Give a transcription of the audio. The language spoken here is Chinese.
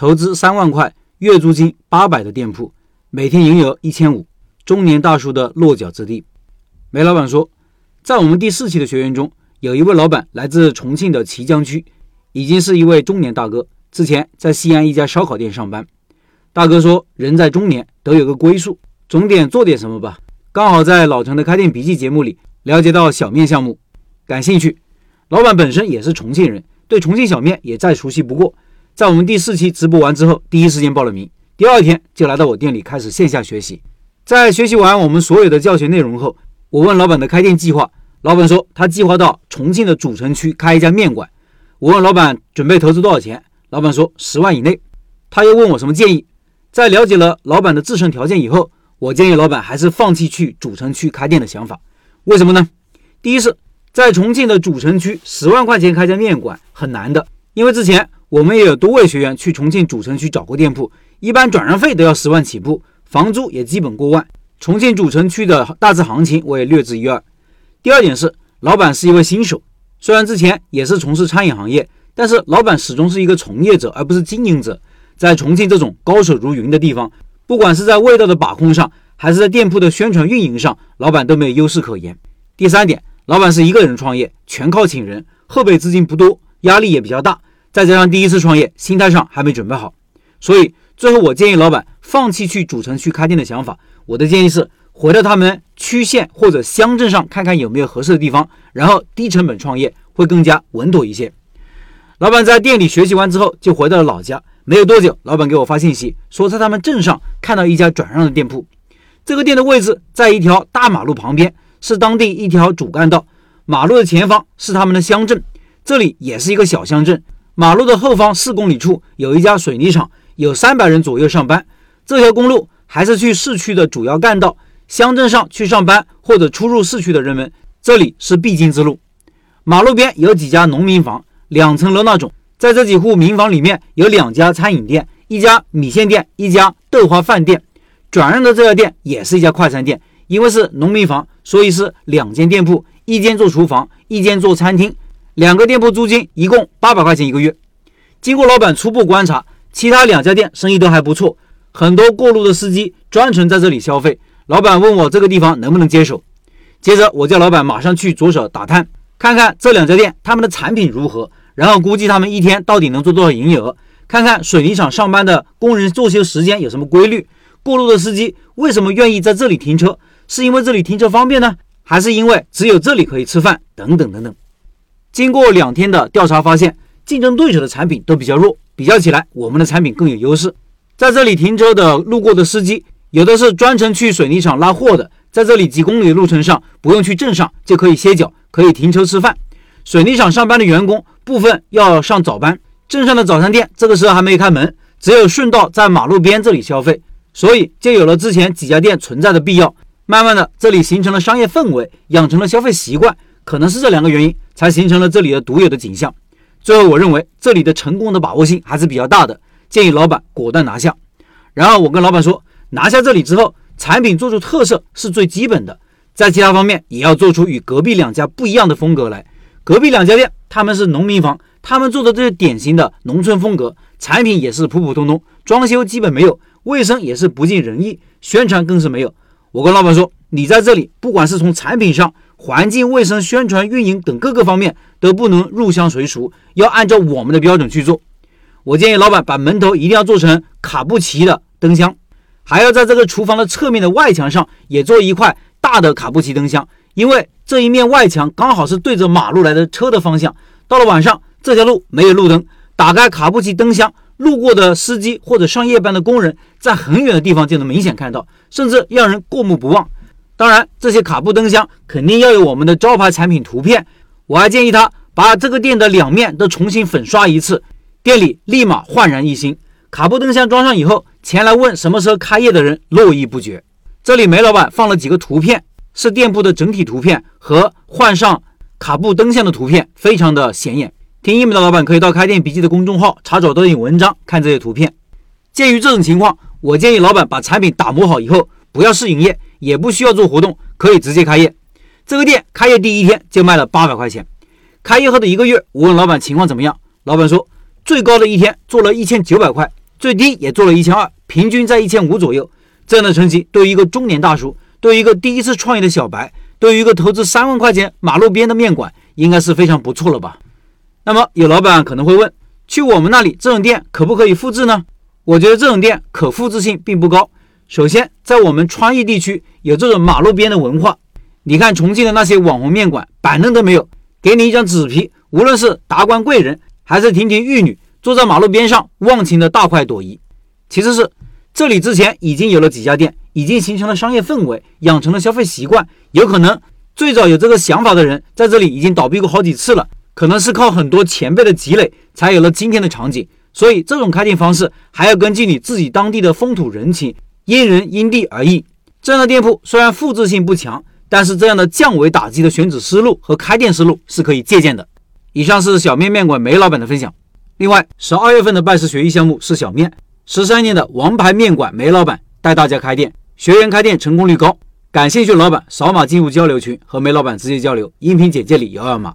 投资三万块，月租金八百的店铺，每天营业额一千五，中年大叔的落脚之地。梅老板说，在我们第四期的学员中，有一位老板来自重庆的綦江区，已经是一位中年大哥，之前在西安一家烧烤店上班。大哥说，人在中年都有个归宿，总得做点什么吧。刚好在老陈的开店笔记节目里了解到小面项目，感兴趣。老板本身也是重庆人，对重庆小面也再熟悉不过。在我们第四期直播完之后，第一时间报了名，第二天就来到我店里开始线下学习。在学习完我们所有的教学内容后，我问老板的开店计划，老板说他计划到重庆的主城区开一家面馆。我问老板准备投资多少钱，老板说十万以内。他又问我什么建议，在了解了老板的自身条件以后。我建议老板还是放弃去主城区开店的想法，为什么呢？第一是，在重庆的主城区，十万块钱开家面馆很难的，因为之前我们也有多位学员去重庆主城区找过店铺，一般转让费都要十万起步，房租也基本过万。重庆主城区的大致行情我也略知一二。第二点是，老板是一位新手，虽然之前也是从事餐饮行业，但是老板始终是一个从业者而不是经营者，在重庆这种高手如云的地方。不管是在味道的把控上，还是在店铺的宣传运营上，老板都没有优势可言。第三点，老板是一个人创业，全靠请人，后备资金不多，压力也比较大，再加上第一次创业，心态上还没准备好，所以最后我建议老板放弃去主城区开店的想法。我的建议是，回到他们区县或者乡镇上看看有没有合适的地方，然后低成本创业会更加稳妥一些。老板在店里学习完之后，就回到了老家。没有多久，老板给我发信息，说在他们镇上看到一家转让的店铺。这个店的位置在一条大马路旁边，是当地一条主干道。马路的前方是他们的乡镇，这里也是一个小乡镇。马路的后方四公里处有一家水泥厂，有三百人左右上班。这条公路还是去市区的主要干道，乡镇上去上班或者出入市区的人们，这里是必经之路。马路边有几家农民房，两层楼那种。在这几户民房里面有两家餐饮店，一家米线店，一家豆花饭店。转让的这家店也是一家快餐店，因为是农民房，所以是两间店铺，一间做厨房，一间做餐厅。两个店铺租金一共八百块钱一个月。经过老板初步观察，其他两家店生意都还不错，很多过路的司机专程在这里消费。老板问我这个地方能不能接手，接着我叫老板马上去着手打探，看看这两家店他们的产品如何。然后估计他们一天到底能做多少营业额？看看水泥厂上班的工人作息时间有什么规律？过路的司机为什么愿意在这里停车？是因为这里停车方便呢，还是因为只有这里可以吃饭？等等等等。经过两天的调查，发现竞争对手的产品都比较弱，比较起来，我们的产品更有优势。在这里停车的路过的司机，有的是专程去水泥厂拉货的，在这里几公里路程上，不用去镇上就可以歇脚，可以停车吃饭。水泥厂上班的员工部分要上早班，镇上的早餐店这个时候还没开门，只有顺道在马路边这里消费，所以就有了之前几家店存在的必要。慢慢的，这里形成了商业氛围，养成了消费习惯，可能是这两个原因才形成了这里的独有的景象。最后，我认为这里的成功的把握性还是比较大的，建议老板果断拿下。然后我跟老板说，拿下这里之后，产品做出特色是最基本的，在其他方面也要做出与隔壁两家不一样的风格来。隔壁两家店，他们是农民房，他们做的这是典型的农村风格，产品也是普普通通，装修基本没有，卫生也是不尽人意，宣传更是没有。我跟老板说，你在这里，不管是从产品上、环境卫生、宣传、运营等各个方面，都不能入乡随俗，要按照我们的标准去做。我建议老板把门头一定要做成卡布奇的灯箱，还要在这个厨房的侧面的外墙上也做一块大的卡布奇灯箱。因为这一面外墙刚好是对着马路来的车的方向，到了晚上，这条路没有路灯，打开卡布奇灯箱，路过的司机或者上夜班的工人，在很远的地方就能明显看到，甚至让人过目不忘。当然，这些卡布灯箱肯定要有我们的招牌产品图片。我还建议他把这个店的两面都重新粉刷一次，店里立马焕然一新。卡布灯箱装上以后，前来问什么时候开业的人络绎不绝。这里梅老板放了几个图片。是店铺的整体图片和换上卡布灯箱的图片，非常的显眼。听音频的老板可以到开店笔记的公众号查找对应文章看这些图片。鉴于这种情况，我建议老板把产品打磨好以后，不要试营业，也不需要做活动，可以直接开业。这个店开业第一天就卖了八百块钱。开业后的一个月，我问老板情况怎么样，老板说最高的一天做了一千九百块，最低也做了一千二，平均在一千五左右。这样的成绩对于一个中年大叔，对于一个第一次创业的小白，对于一个投资三万块钱马路边的面馆，应该是非常不错了吧？那么有老板可能会问，去我们那里这种店可不可以复制呢？我觉得这种店可复制性并不高。首先，在我们川渝地区有这种马路边的文化。你看重庆的那些网红面馆，板凳都没有，给你一张纸皮，无论是达官贵人还是亭亭玉女，坐在马路边上忘情的大快朵颐。其次是这里之前已经有了几家店，已经形成了商业氛围，养成了消费习惯。有可能最早有这个想法的人在这里已经倒闭过好几次了，可能是靠很多前辈的积累才有了今天的场景。所以这种开店方式还要根据你自己当地的风土人情。因人因地而异，这样的店铺虽然复制性不强，但是这样的降维打击的选址思路和开店思路是可以借鉴的。以上是小面面馆梅老板的分享。另外，十二月份的拜师学艺项目是小面，十三年的王牌面馆梅老板带大家开店，学员开店成功率高。感兴趣的老板扫码进入交流群和梅老板直接交流，音频简介里有二维码。